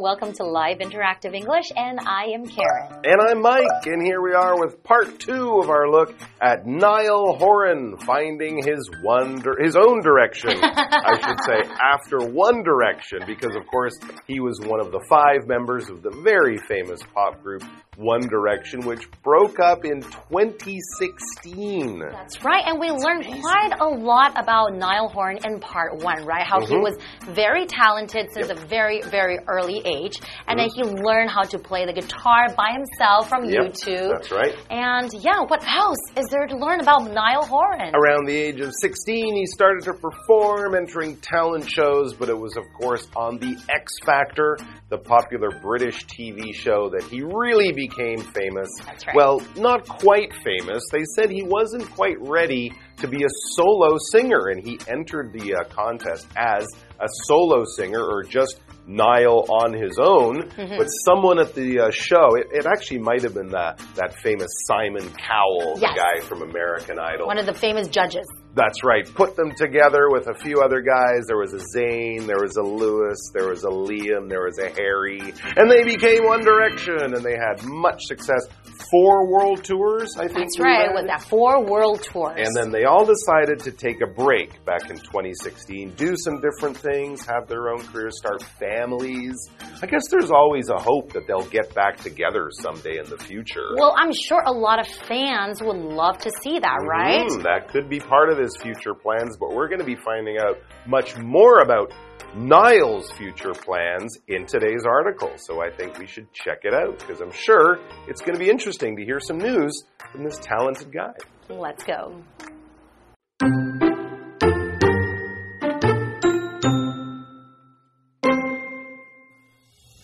Welcome to Live Interactive English, and I am Karen. And I'm Mike, and here we are with part two of our look at Niall Horan finding his one his own direction. I should say after One Direction, because of course he was one of the five members of the very famous pop group One Direction, which broke up in 2016. That's right, and we learned quite a lot about Niall Horan in part one, right? How he Mhm. was very talented since a very, very early age, and then he learned how to play the guitar by himself from Yep, YouTube. That's right. And yeah, what else is there to learn about Niall Horan? Around the age of 16, he started to perform, entering talent shows, but it was, of course, on The X Factor, the popular British TV show, that he really became famous. That's right. Well, not quite famous. They said he wasn't quite ready to be a solo singer, and he entered the uh, contest as a solo singer or just Niall on his own. Mm-hmm. But someone at the uh, show, it, it actually might have been that, that famous Simon Cowell, Yes. the guy from American Idol. One of the famous judges. That's right. Put them together with a few other guys. There was a Zayn, there was a Louis, there was a Liam, there was a Harry, and they became One Direction, and they had much success. Four world tours, I think. That's right, with that four world tours. And then they all decided to take a break back in 2016, do some different things, have their own careers, start families. I guess there's always a hope that they'll get back together someday in the future. well, I'm sure a lot of fans would love to see that, right? Hmm, that could be part of his future plans, but we're going to be finding out much more about Niall's future plans in today's article. So I think we should check it out because I'm sure it's going to be interesting to hear some news from this talented guy. Let's go.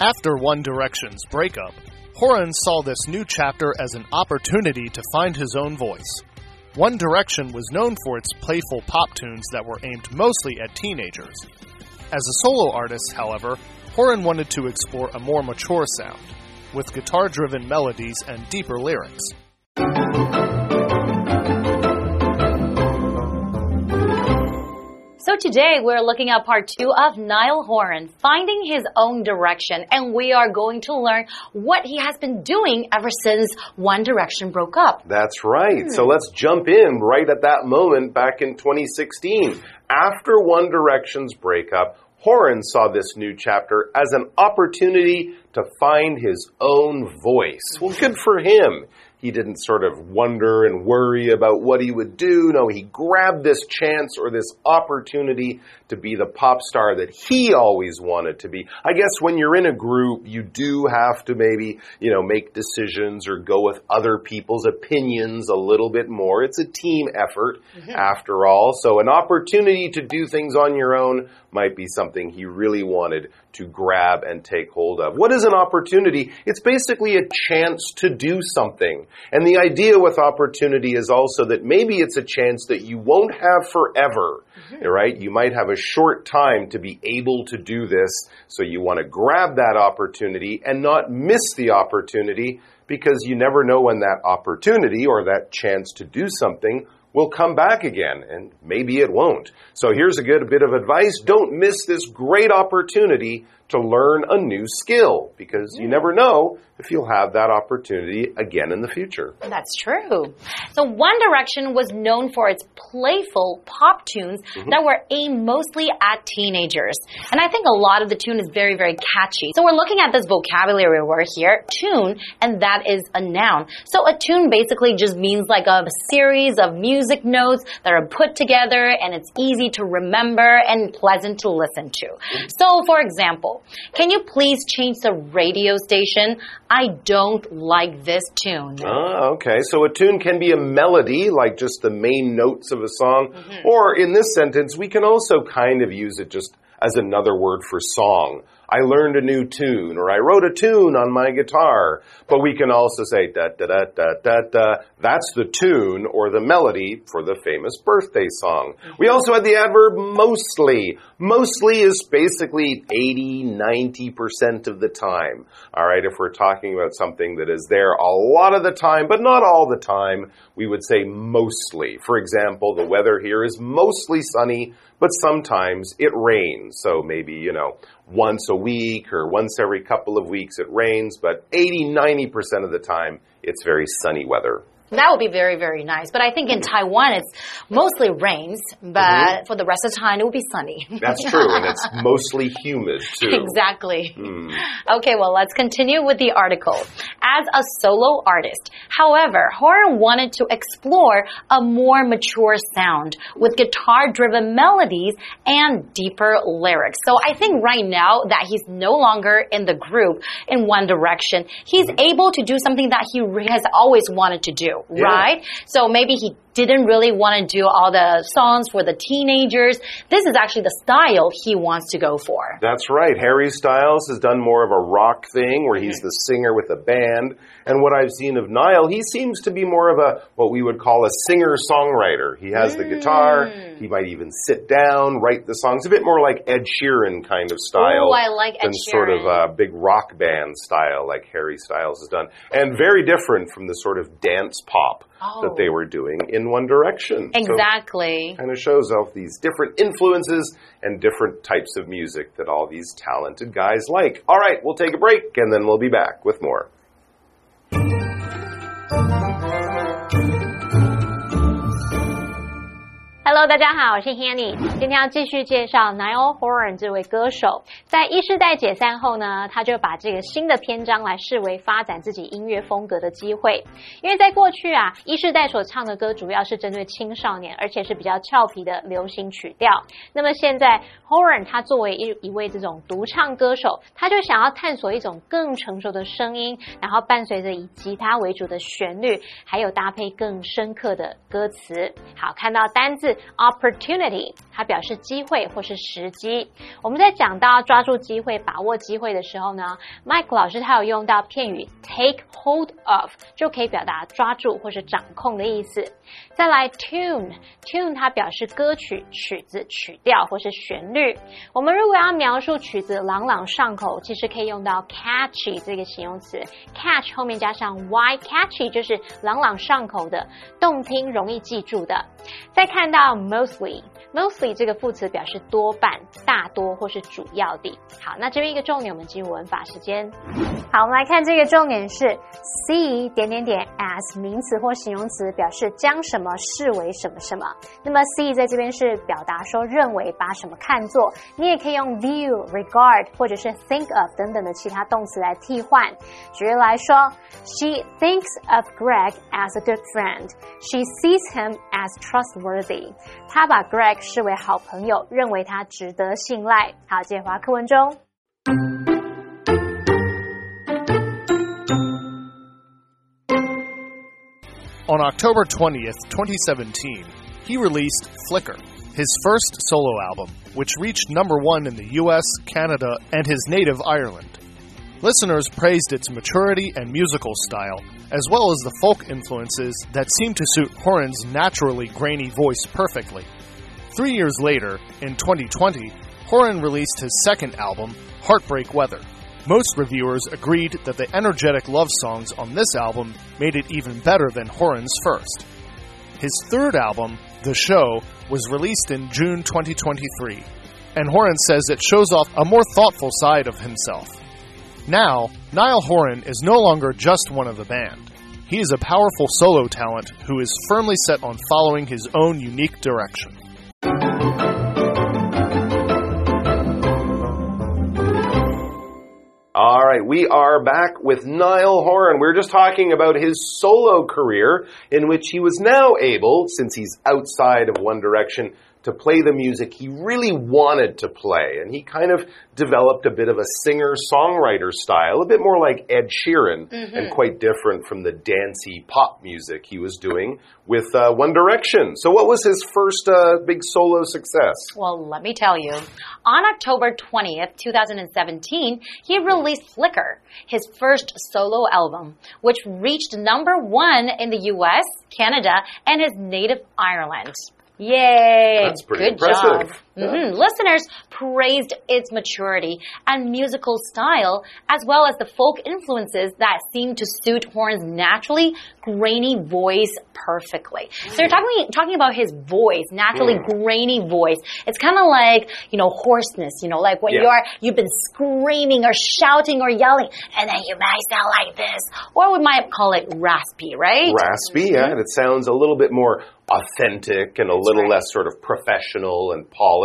After One Direction's breakup, Horan saw this new chapter as an opportunity to find his own voice. One Direction was known for its playful pop tunes that were aimed mostly at teenagers. As a solo artist, however, Horan wanted to explore a more mature sound, with guitar driven melodies and deeper lyrics. Today we're looking at part two of Niall Horan, finding his own direction, and we are going to learn what he has been doing ever since One Direction broke up. That's right. So hmm. let's jump in right at that moment back in 2016. After One Direction's breakup, Horan saw this new chapter as an opportunity to find his own voice. Well, good for him. He didn't sort of wonder and worry about what he would do. No, he grabbed this chance or this opportunity to be the pop star that he always wanted to be. I guess when you're in a group, you do have to maybe, you know, make decisions or go with other people's opinions a little bit more. It's a team effort mm-hmm. after all. So an opportunity to do things on your own might be something he really wanted to grab and take hold of. What is an opportunity? It's basically a chance to do something. And the idea with opportunity is also that maybe it's a chance that you won't have forever, mm-hmm. right? You might have a short time to be able to do this. So you want to grab that opportunity and not miss the opportunity because you never know when that opportunity or that chance to do something will come back again, and maybe it won't. So here's a good bit of advice. Don't miss this great opportunity to learn a new skill because you never know if you'll have that opportunity again in the future. That's true. So One Direction was known for its playful pop tunes mm-hmm. that were aimed mostly at teenagers. And I think a lot of the tune is very, very catchy. So we're looking at this vocabulary word here, tune, and that is a noun. So a tune basically just means like a series of music notes that are put together and it's easy to remember and pleasant to listen to. Mm-hmm. So for example, can you please change the radio station? I don't like this tune. Ah, okay. So a tune can be a melody, like just the main notes of a song, or in this sentence, we can also kind of use it just as another word for song. I learned a new tune or I wrote a tune on my guitar. But we can also say da da da da da da. That's the tune or the melody for the famous birthday song. We also had the adverb mostly. Mostly is basically 80, 90% of the time. All right, if we're talking about something that is there a lot of the time, but not all the time, we would say mostly. For example, the weather here is mostly sunny, but sometimes it rains. So maybe, you know, once a week or once every couple of weeks it rains, but 80, 90% of the time it's very sunny weather. That would be very, very nice. But I think in Taiwan, it's mostly rains, but mm -hmm. for the rest of the time, it will be sunny. That's true, and it's mostly humid, too. Exactly. Mm. Okay, well, let's continue with the article. As a solo artist, however, Horan wanted to explore a more mature sound with guitar driven melodies and deeper lyrics. So I think right now that he's no longer in the group in One Direction, he's mm -hmm. able to do something that he has always wanted to do right? So maybe he didn't really want to do all the songs for the teenagers. This is actually the style he wants to go for. That's right. Harry Styles has done more of a rock thing where he's the singer with a band. And what I've seen of Niall, he seems to be more of a what we would call a singer songwriter. He has mm. the guitar, mm. he might even sit down, write the songs. A bit more like Ed Sheeran kind of style. Oh, I like Ed than Sheeran. sort of a big rock band style like Harry Styles has done. And very different from the sort of dance pop oh. that they oh. were doing in One Direction. Exactly. So kind of shows off these different influences and different types of music that all these talented guys like. All right, we'll take a break and then we'll be back with more. Hello，大家好，我是 Hanny。今天要继续介绍 Niall Horan 这位歌手。在一世代解散后呢，他就把这个新的篇章来视为发展自己音乐风格的机会。因为在过去啊，一世代所唱的歌主要是针对青少年，而且是比较俏皮的流行曲调。那么现在 Horan 他作为一一位这种独唱歌手，他就想要探索一种更成熟的声音，然后伴随着以吉他为主的旋律，还有搭配更深刻的歌词。好，看到单字。opportunity，它表示机会或是时机。我们在讲到抓住机会、把握机会的时候呢，Mike 老师他有用到片语 take hold of，就可以表达抓住或是掌控的意思。再来 tune，tune 它表示歌曲、曲子、曲调或是旋律。我们如果要描述曲子朗朗上口，其实可以用到 catchy 这个形容词，catch 后面加上 y，catchy 就是朗朗上口的、动听、容易记住的。再看到 mostly mostly 这个副词表示多半、大多或是主要的。好，那这边一个重点，我们进入文法时间。好，我们来看这个重点是 see 点点点 as 名词或形容词，表示将什么视为什么什么。那么 see 在这边是表达说认为把什么看作，你也可以用 view、regard 或者是 think of 等等的其他动词来替换。举例来说，She thinks of Greg as a good friend. She sees him as trustworthy. 她把 Greg 视为好朋友，认为他值得信赖。好，接华课文中。On October 20th, 2017, he released Flicker, his first solo album, which reached number one in the US, Canada, and his native Ireland. Listeners praised its maturity and musical style, as well as the folk influences that seemed to suit Horan's naturally grainy voice perfectly. Three years later, in 2020, Horan released his second album, Heartbreak Weather. Most reviewers agreed that the energetic love songs on this album made it even better than Horan's first. His third album, The Show, was released in June 2023, and Horan says it shows off a more thoughtful side of himself. Now, Niall Horan is no longer just one of the band. He is a powerful solo talent who is firmly set on following his own unique direction. Right, we are back with Niall Horan. We are just talking about his solo career in which he was now able, since he's outside of One Direction, to play the music he really wanted to play. And he kind of developed a bit of a singer songwriter style, a bit more like Ed Sheeran, and quite different from the dancey pop music he was doing with uh, One Direction. So, what was his first uh, big solo success? Well, let me tell you. On October 20th, 2017, he released Flicker, his first solo album, which reached number one in the US, Canada, and his native Ireland. Yay! That's pretty Good impressive. job. Mhm. Listeners praised its maturity and musical style, as well as the folk influences that seemed to suit Horan's naturally grainy voice perfectly. So you're talking talking about his voice, naturally Hmm. grainy voice. It's kind of like you know hoarseness. You know, like when Yeah. you're you've been screaming or shouting or yelling, and then you might sound like this, or we might call it raspy, right? Raspy, yeah, and it sounds a little bit more authentic and a little right. less sort of professional and polished.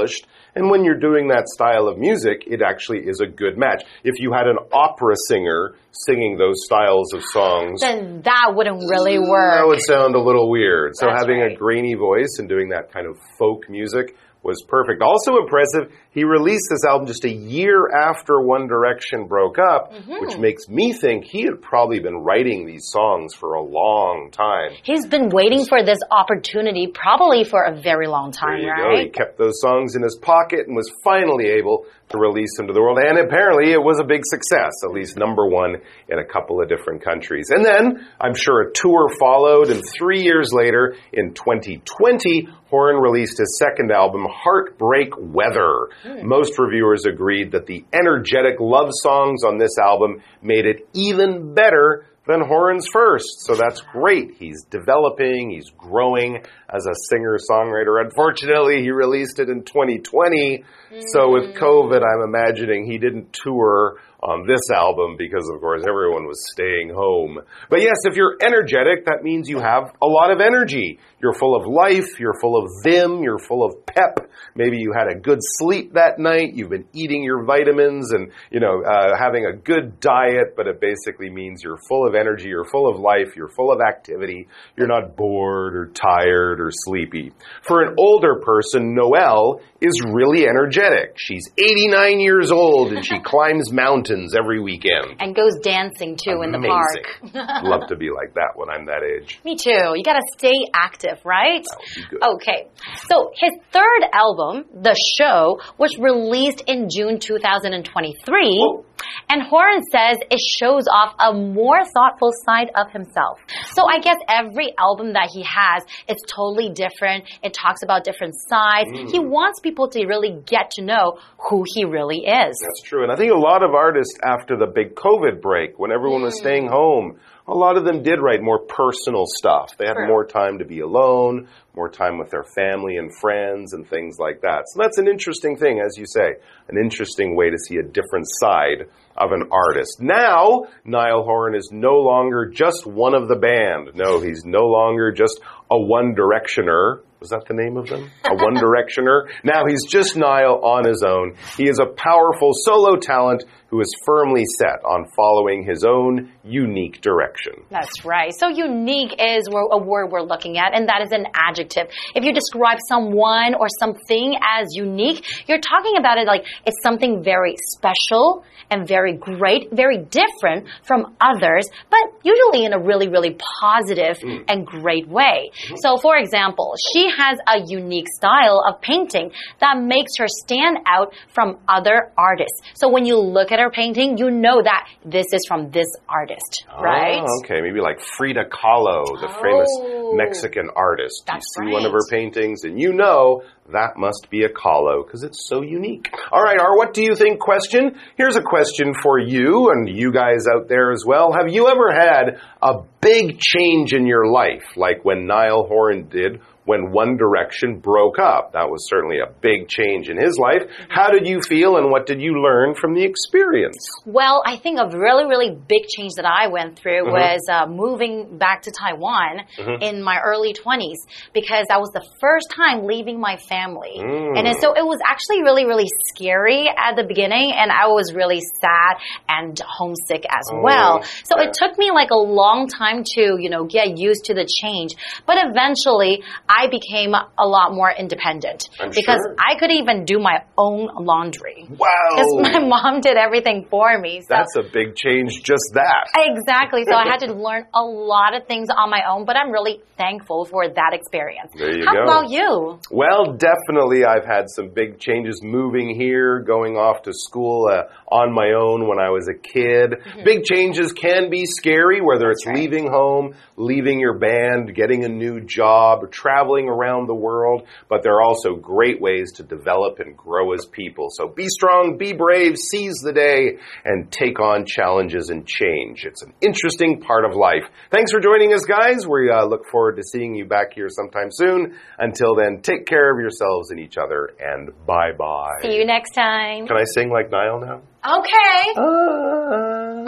And when you're doing that style of music, it actually is a good match. If you had an opera singer singing those styles of songs, Then that wouldn't really work. that would sound a little weird. So That's having a grainy voice and doing that kind of folk music was perfect. Also impressive, he released this album just a year after One Direction broke up, Mm-hmm. which makes me think he had probably been writing these songs for a long time. He's been waiting for this opportunity probably for a very long There time, right? go. He kept those songs in his pocket and was finally able to release them to the world. And apparently it was a big success, at least number one in a couple of different countries. And then I'm sure a tour followed. And three years later, in 2020, Horan released his second album, Heartbreak Weather. Hmm. Most reviewers agreed that the energetic love songs on this album made it even better than Horan's first. So that's great. He's developing, he's growing as a singer songwriter. Unfortunately, he released it in 2020. So with mm. COVID, I'm imagining he didn't tour on this album because, of course, everyone was staying home. But yes, if you're energetic, that means you have a lot of energy. You're full of life, you're full of vim, you're full of pep. Maybe you had a good sleep that night, you've been eating your vitamins and, you know, uh, having a good diet, but it basically means you're full of energy, you're full of life, you're full of activity, you're not bored or tired or sleepy. For an older person, Noelle is really energetic. She's 89 years old and she climbs mountains every weekend. And goes dancing too in the park. Amazing. Love to be like that when I'm that age. Me too. You gotta stay active, right? Okay. So his third album, The Show, was released in June 2023. Whoa. And Horan says it shows off a more thoughtful side of himself. So I guess every album that he has it's totally different. It talks about different sides. Mm. He wants people to really get to know who he really is. That's true. And I think a lot of artists, after the big COVID break, when everyone was staying hmm. home, a lot of them did write more personal stuff. They had True. more time to be alone, more time with their family and friends, and things like that. So that's an interesting thing, as you say, an interesting way to see a different side of an artist. Now, Niall Horan is no longer just one of the band. No, he's no longer just a One Directioner. Was that the name of them? A One Directioner? Now he's just Niall on his own. He is a powerful solo talent who is firmly set on following his own unique direction. That's right. So unique is a word we're looking at, and that is an adjective. If you describe someone or something as unique, you're talking about it like it's something very special and very great, very different from others, but usually in a really, really positive mm. and great way. Mm-hmm. So, for example, she has a unique style of painting that makes her stand out from other artists. So when you look at her painting, you know that this is from this artist, oh, right? Oh, okay, maybe like Frida Kahlo, the Oh. famous Mexican artist. That's you see one of her paintings and you know that must be a Kahlo because it's so unique. All right, our what do you think question? Here's a question for you and you guys out there as well. Have you ever had a big change in your life like when Niall Horan did when One Direction broke up? That was certainly a big change in his life. How did you feel and what did you learn from the experience? Well, I think a really, really big change that I went through Mm-hmm. was uh, moving back to Taiwan in my early 20s because that was the first time leaving my family. Mm. And so it was actually really, really scary at the beginning, and I was really sad and homesick as Oh, well. So yeah. it took me like a long time to, you know, get used to the change. But eventually, I I became a lot more independent I'm because sure. I could even do my own laundry. Wow. Because my mom did everything for me. So That's a big change, just that. Exactly. So I had to learn a lot of things on my own, but I'm really thankful for that experience. There you How go. about you? Well, definitely, I've had some big changes moving here, going off to school uh, on my own when I was a kid. Big changes can be scary, whether it's Mm-hmm. right. leaving home, leaving your band, getting a new job, or traveling around the world, but there are also great ways to develop and grow as people. So be strong, be brave, seize the day, and take on challenges and change. It's an interesting part of life. Thanks for joining us, guys. We uh, look forward to seeing you back here sometime soon. Until then, take care of yourselves and each other, and bye bye. See you next time. Can I sing like Niall now? Okay. Oh.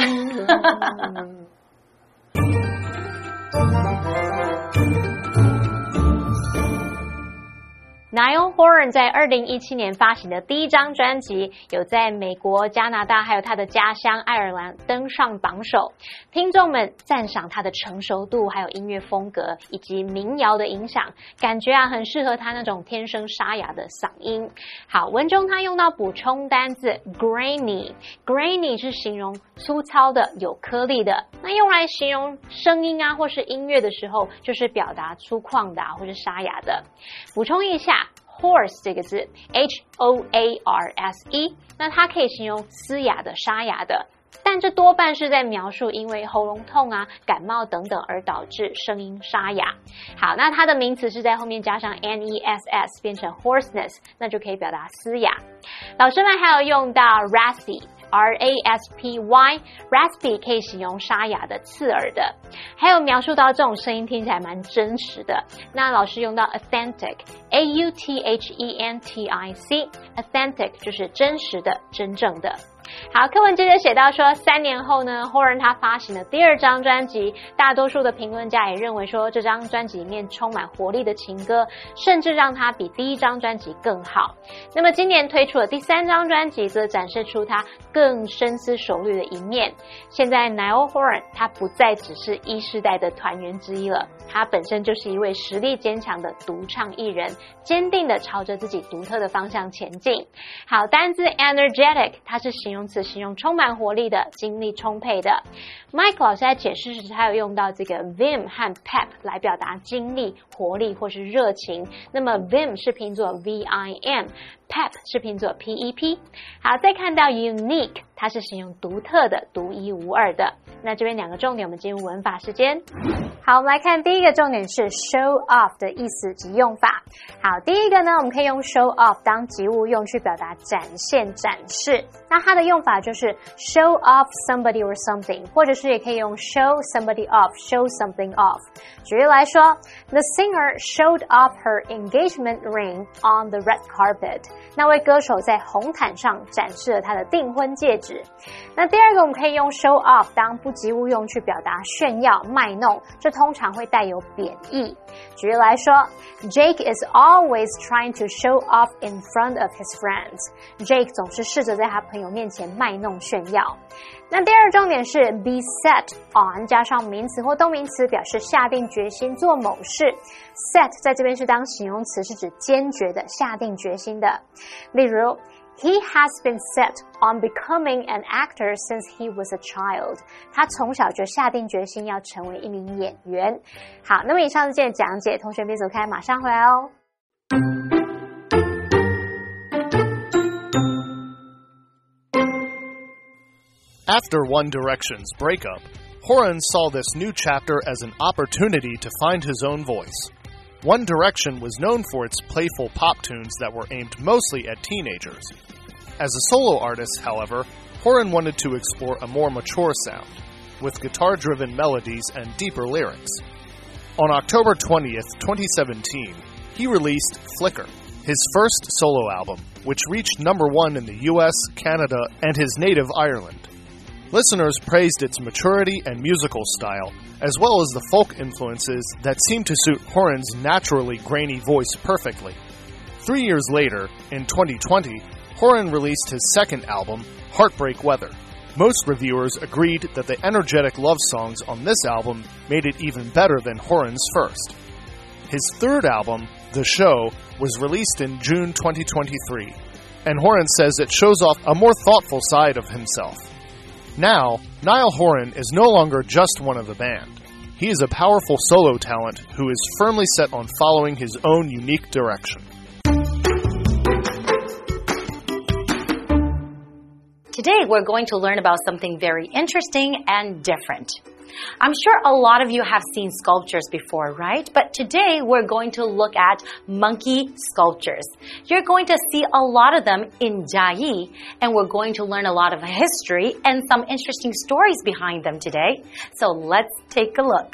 Niall Horan 在二零一七年发行的第一张专辑，有在美国、加拿大还有他的家乡爱尔兰登上榜首。听众们赞赏他的成熟度，还有音乐风格以及民谣的影响，感觉啊很适合他那种天生沙哑的嗓音。好，文中他用到补充单字 grainy，grainy 是形容粗糙的、有颗粒的，那用来形容声音啊或是音乐的时候，就是表达粗犷的、啊、或是沙哑的。补充一下。Hoarse 这个字，H O A R S E，那它可以形容嘶哑的、沙哑的，但这多半是在描述因为喉咙痛啊、感冒等等而导致声音沙哑。好，那它的名词是在后面加上 n e s s 变成 hoarseness，那就可以表达嘶哑。老师们还有用到 raspy。R A S P Y，raspy 可以形容沙哑的、刺耳的，还有描述到这种声音听起来蛮真实的。那老师用到 authentic，A U T H E N T I C，authentic 就是真实的、真正的。好，课文接着写到说，三年后呢，Horan 他发行了第二张专辑，大多数的评论家也认为说，这张专辑里面充满活力的情歌，甚至让他比第一张专辑更好。那么今年推出的第三张专辑，则展示出他更深思熟虑的一面。现在 Niall Horan 他不再只是一世代的团员之一了，他本身就是一位实力坚强的独唱艺人，坚定的朝着自己独特的方向前进。好，单字 energetic 它是形容词，形容充满活力的、精力充沛的。Mike 老师在解释时，他有用到这个 vim 和 pep 来表达精力、活力或是热情。那么 vim 是拼作 v i m。Pep 是拼作 P E P，好，再看到 unique，它是形容独特的、独一无二的。那这边两个重点，我们进入文法时间。好，我们来看第一个重点是 show off 的意思及用法。好，第一个呢，我们可以用 show off 当及物用去表达展现、展示。那它的用法就是 show off somebody or something，或者是也可以用 show somebody off，show something off。举例来说，The singer showed off her engagement ring on the red carpet。那位歌手在红毯上展示了他的订婚戒指。那第二个，我们可以用 show off 当不及物用去表达炫耀、卖弄，这通常会带有贬义。举例来说，Jake is always trying to show off in front of his friends。Jake 总是试着在他朋友面前卖弄炫耀。那第二重点是 be set on 加上名词或动名词，表示下定决心做某事。set 在这边是当形容词，是指坚决的、下定决心的。例如。He has been set on becoming an actor since he was a child。他从小就下定决心要成为一名演员。好，那么以上是今天的讲解，同学别走开，马上回来哦。After One Direction's breakup, Horan saw this new chapter as an opportunity to find his own voice. One Direction was known for its playful pop tunes that were aimed mostly at teenagers. As a solo artist, however, Horan wanted to explore a more mature sound, with guitar driven melodies and deeper lyrics. On October 20th, 2017, he released Flicker, his first solo album, which reached number one in the US, Canada, and his native Ireland. Listeners praised its maturity and musical style, as well as the folk influences that seemed to suit Horan's naturally grainy voice perfectly. Three years later, in 2020, Horan released his second album, Heartbreak Weather. Most reviewers agreed that the energetic love songs on this album made it even better than Horan's first. His third album, The Show, was released in June 2023, and Horan says it shows off a more thoughtful side of himself. Now, Niall Horan is no longer just one of the band. He is a powerful solo talent who is firmly set on following his own unique direction. Today, we're going to learn about something very interesting and different. I'm sure a lot of you have seen sculptures before, right? But today we're going to look at monkey sculptures. You're going to see a lot of them in Jiayi, and we're going to learn a lot of history and some interesting stories behind them today. So let's take a look.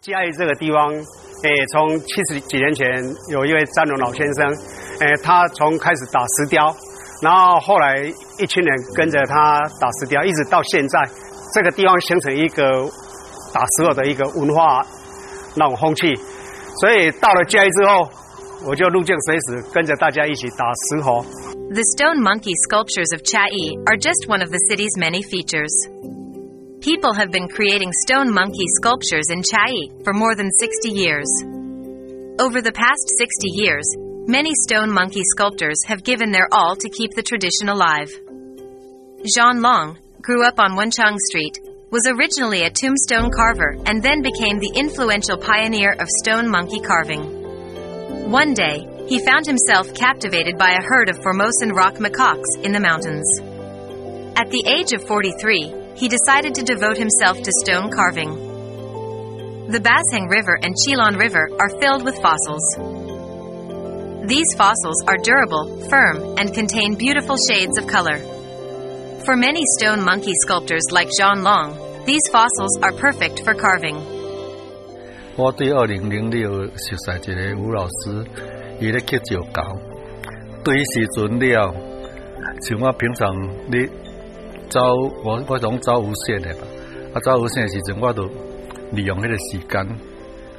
嘉义这个地方，诶，从七十几年前有一位张龙老先生，诶，他从开始打石雕，然后后来一群人跟着他打石雕，一直到现在， the stone monkey sculptures of Chiayi are just one of the city's many features. People have been creating stone monkey sculptures in Chiayi for more than 60 years. Over the past 60 years, many stone monkey sculptors have given their all to keep the tradition alive. Jean Long, grew up on Wenchang Street, was originally a tombstone carver, and then became the influential pioneer of stone monkey carving. One day, he found himself captivated by a herd of Formosan rock macaques in the mountains. At the age of 43, he decided to devote himself to stone carving. The Basheng River and Chilon River are filled with fossils. These fossils are durable, firm, and contain beautiful shades of color. For many stone monkey sculptors like Jean Long, these fossils are perfect for carving. 我对二零零六熟悉一个吴老师，伊咧刻石膏。对于时阵了，像我平常咧走，我我总走无线的吧。啊，走无线的时阵，我就利用迄个时间，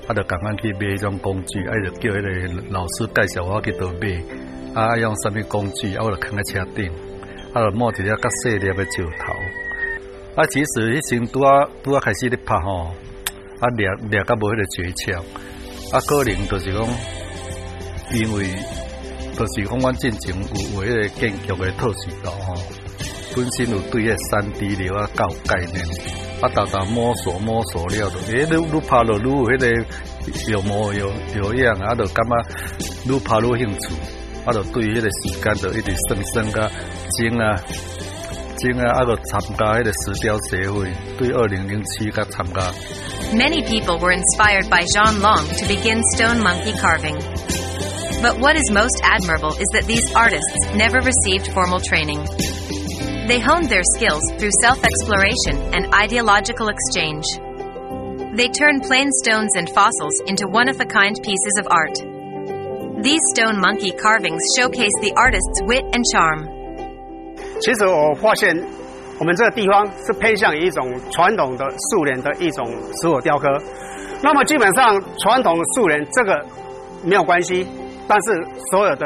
啊，就赶快去买迄种工具，啊，就叫迄个老师介绍我去倒买，啊，用什么工具，啊，我就扛在车顶，啊，摸一粒较细粒的石头。啊，其实迄时拄啊拄啊开始咧拍吼，啊，掠掠甲无迄个诀窍，啊，可能就是讲，因为就是讲，阮进前有有迄个建筑的透视图吼。本身有对迄三 D 流啊有概念，啊，豆豆摸索摸索了，就诶，愈愈拍落愈有迄个有模有有样，啊，就感觉愈拍愈兴趣，啊，就对迄个时间就一直算算甲精啊精啊，啊，就参加迄个石雕协会，对二零零七甲参加。 Many people were inspired by Jean Long to begin stone monkey carving. But what is most admirable is that these artists never received formal training. They honed their skills through self exploration and ideological exchange. They turned plain stones and fossils into one of a kind pieces of art. These stone monkey carvings showcase the artist's wit and charm. 其实我发现，我们这个地方是偏向于一种传统的素人的一种石火雕刻。那么基本上传统素人这个没有关系，但是所有的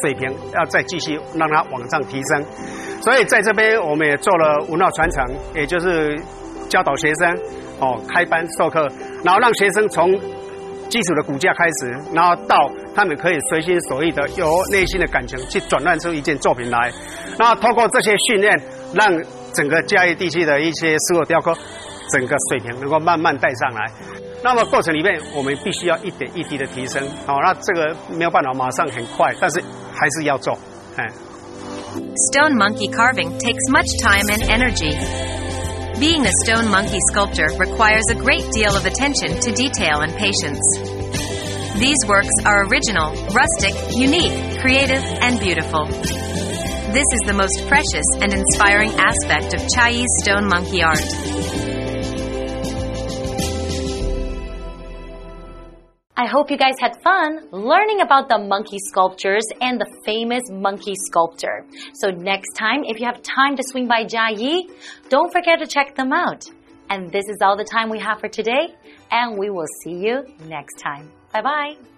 水平要再继续让它往上提升。所以在这边我们也做了文化传承，也就是教导学生哦开班授课，然后让学生从基础的骨架开始，然后到他们可以随心所欲的由内心的感情去转换出一件作品来。那透过这些训练，让整个嘉义地区的一些石火雕刻整个水平能够慢慢带上来。那么过程里面，我们必须要一点一滴的提升。好、那这个没有办法马上很快，但是还是要做。哎。Stone monkey carving takes much time and energy. Being a stone monkey sculptor requires a great deal of attention to detail and patience. These works are original, rustic, unique, creative, and beautiful. This is the most precious and inspiring aspect of Chiayi's stone monkey art. I hope you guys had fun learning about the monkey sculptures and the famous monkey sculptor. So next time, if you have time to swing by Jiayi, don't forget to check them out. And this is all the time we have for today, and we will see you next time. Bye bye.